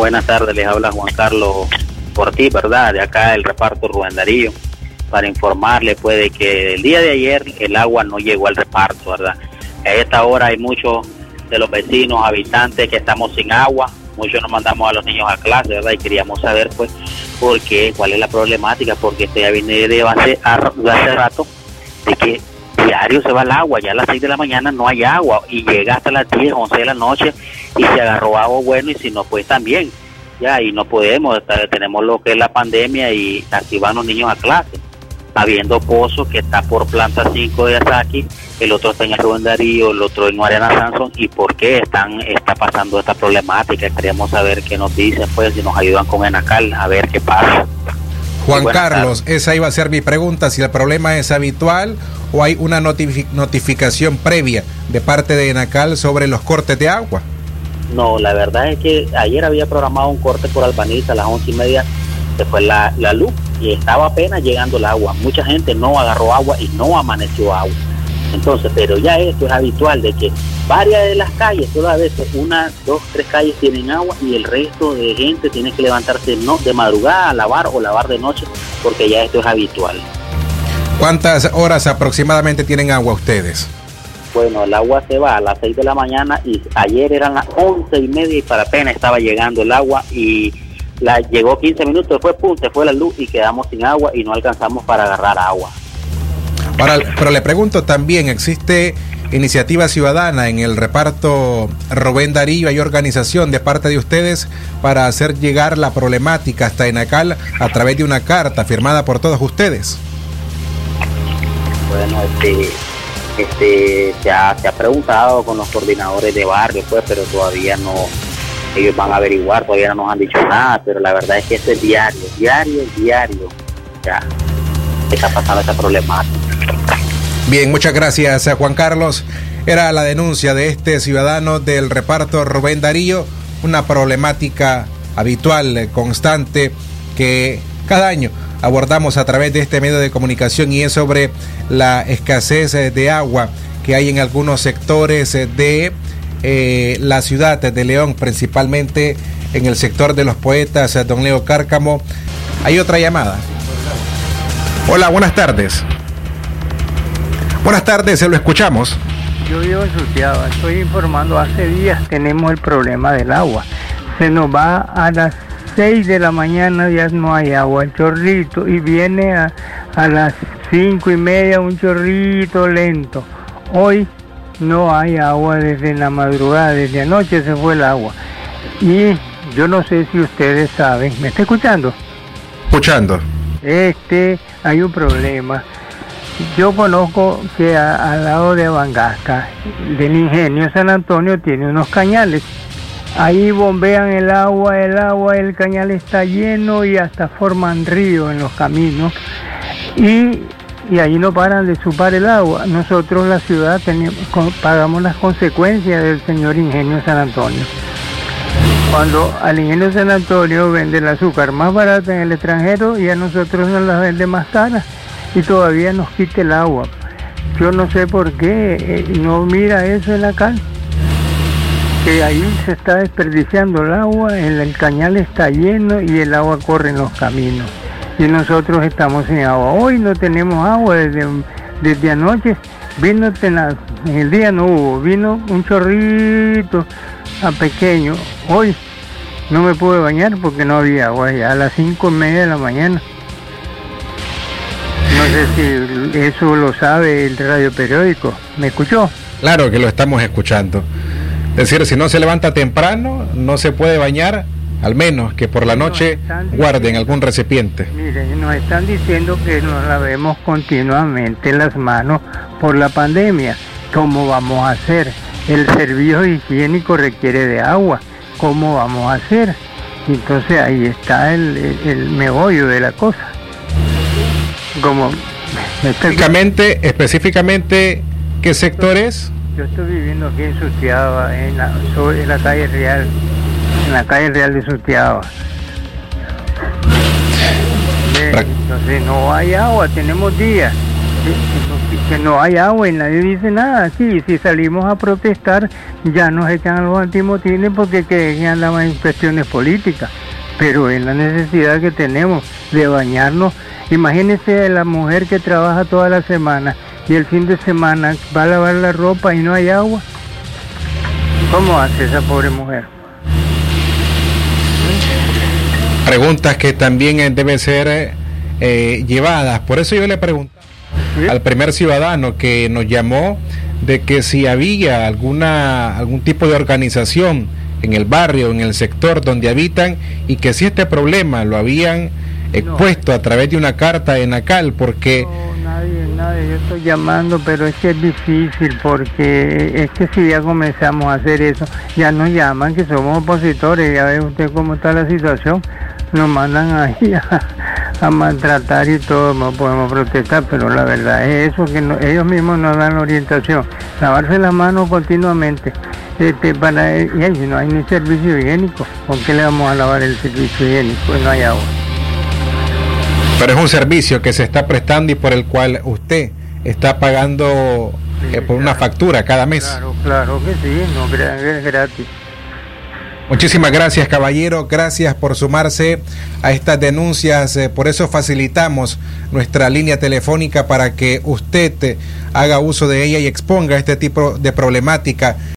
Buenas tardes, les habla Juan Carlos por ti, ¿verdad? De acá el reparto Rubén Darío, para informarle pues de que el día de ayer el agua no llegó al reparto, ¿verdad? A esta hora hay muchos de los vecinos, habitantes que estamos sin agua, muchos nos mandamos a los niños a clase, ¿verdad? Y queríamos saber pues por qué, cuál es la problemática, porque este ya viene de hace, hace rato de que diario se va el agua, ya a las 6 de la mañana no hay agua y llega hasta las 10, 11 de la noche y se agarró agua bueno y si no pues también, ya y no podemos, tenemos lo que es la pandemia y aquí van los niños a clase, habiendo pozos que está por planta 5 de Asaki, el otro está en el Darío, el otro en Mariana Sanson y por qué están está pasando esta problemática, queríamos saber qué nos dicen pues si nos ayudan con Enacal a ver qué pasa. Juan Carlos, esa iba a ser mi pregunta, si el problema es habitual o hay una notificación previa de parte de Enacal sobre los cortes de agua. No, la verdad es que ayer había programado un corte por Albaniza a las once y media, se fue la, la luz y estaba apenas llegando el agua. Mucha gente no agarró agua y no amaneció agua. Entonces, pero ya esto es habitual de que varias de las calles, todas veces, una, dos, tres calles tienen agua y el resto de gente tiene que levantarse no de madrugada a lavar o lavar de noche porque ya esto es habitual. ¿Cuántas horas aproximadamente tienen agua ustedes? Bueno, el agua se va a las 6 de la mañana y ayer eran las once y media y para apenas estaba llegando el agua y la llegó 15 minutos, después pum, se fue la luz y quedamos sin agua y no alcanzamos para agarrar agua. Pero le pregunto también, ¿existe iniciativa ciudadana en el reparto Rubén Darío? ¿Hay organización de parte de ustedes para hacer llegar la problemática hasta Enacal a través de una carta firmada por todos ustedes? Bueno, este este, se, ha, se ha preguntado con los coordinadores de barrio, pues, pero todavía no, ellos van a averiguar, todavía no nos han dicho nada, pero la verdad es que este es diario, diario, diario, ya está pasando esa problemática. Bien, muchas gracias a Juan Carlos. Era la denuncia de este ciudadano del reparto Rubén Darío, una problemática habitual, constante, que cada año abordamos a través de este medio de comunicación y es sobre la escasez eh, de agua que hay en algunos sectores eh, de eh, la ciudad de León, principalmente en el sector de los poetas, don Leo Cárcamo. Hay otra llamada. Hola, buenas tardes. Buenas tardes, se lo escuchamos. Yo vivo en estoy informando, hace días tenemos el problema del agua. Se nos va a las 6 de la mañana ya no hay agua, el chorrito, y viene a, a las 5 y media un chorrito lento. Hoy no hay agua desde la madrugada, desde anoche se fue el agua. Y yo no sé si ustedes saben, ¿me está escuchando? Escuchando. Este, hay un problema. Yo conozco que al lado de Bangasca, del ingenio San Antonio, tiene unos cañales Ahí bombean el agua, el agua, el cañal está lleno y hasta forman ríos en los caminos. Y, ahí no paran de supar el agua. Nosotros, la ciudad, pagamos las consecuencias del señor Ingenio San Antonio. Cuando al Ingenio San Antonio vende el azúcar más barata en el extranjero y a nosotros nos la vende más cara y todavía nos quita el agua. Yo no sé por qué eh, no mira eso en la calle que ahí se está desperdiciando el agua, el, cañal está lleno y el agua corre en los caminos. Y nosotros estamos sin agua. Hoy no tenemos agua desde, desde anoche. Vino en el día no hubo, vino un chorrito a pequeño. Hoy no me pude bañar porque no había agua ya a las cinco y media de la mañana. Sé si eso lo sabe el radio periódico. ¿Me escuchó? Claro que lo estamos escuchando. Es decir, si no se levanta temprano, no se puede bañar, al menos que por la noche guarden algún recipiente. Miren, nos están diciendo que nos lavemos continuamente las manos por la pandemia. ¿Cómo vamos a hacer? El servicio higiénico requiere de agua. ¿Cómo vamos a hacer? Entonces ahí está el, el, meollo de la cosa. Como específicamente, específicamente, ¿qué sector es? Yo estoy viviendo aquí en Sutiaba, en la, en la calle Real, en la calle Real de Sutiaba. Entonces no hay agua, tenemos días. que, no hay agua y nadie dice nada. Sí, si salimos a protestar, ya nos echan a los antimotines porque que, andamos en cuestiones políticas. Pero es la necesidad que tenemos de bañarnos. Imagínese la mujer que trabaja toda la semana y el fin de semana va a lavar la ropa y no hay agua. ¿Cómo hace esa pobre mujer? Preguntas que también deben ser eh, llevadas. Por eso yo le pregunto al primer ciudadano que nos llamó de que si había alguna algún tipo de organización en el barrio, en el sector donde habitan y que si este problema lo habían expuesto a través de una carta en ACAL porque no, nadie, nadie, yo estoy llamando, pero es que es difícil porque es que si ya comenzamos a hacer eso, ya nos llaman que somos opositores, ya ve usted cómo está la situación, nos mandan ahí a, a maltratar y todo, no podemos protestar, pero la verdad es eso, que ellos mismos nos dan orientación, lavarse las manos continuamente. Este, para, y si no hay ni servicio higiénico, ¿con qué le vamos a lavar el servicio higiénico? Pues no hay agua. Pero es un servicio que se está prestando y por el cual usted está pagando eh, por una factura cada mes. Claro, claro que sí, no es gratis. Muchísimas gracias, caballero. Gracias por sumarse a estas denuncias. Eh, por eso facilitamos nuestra línea telefónica para que usted eh, haga uso de ella y exponga este tipo de problemática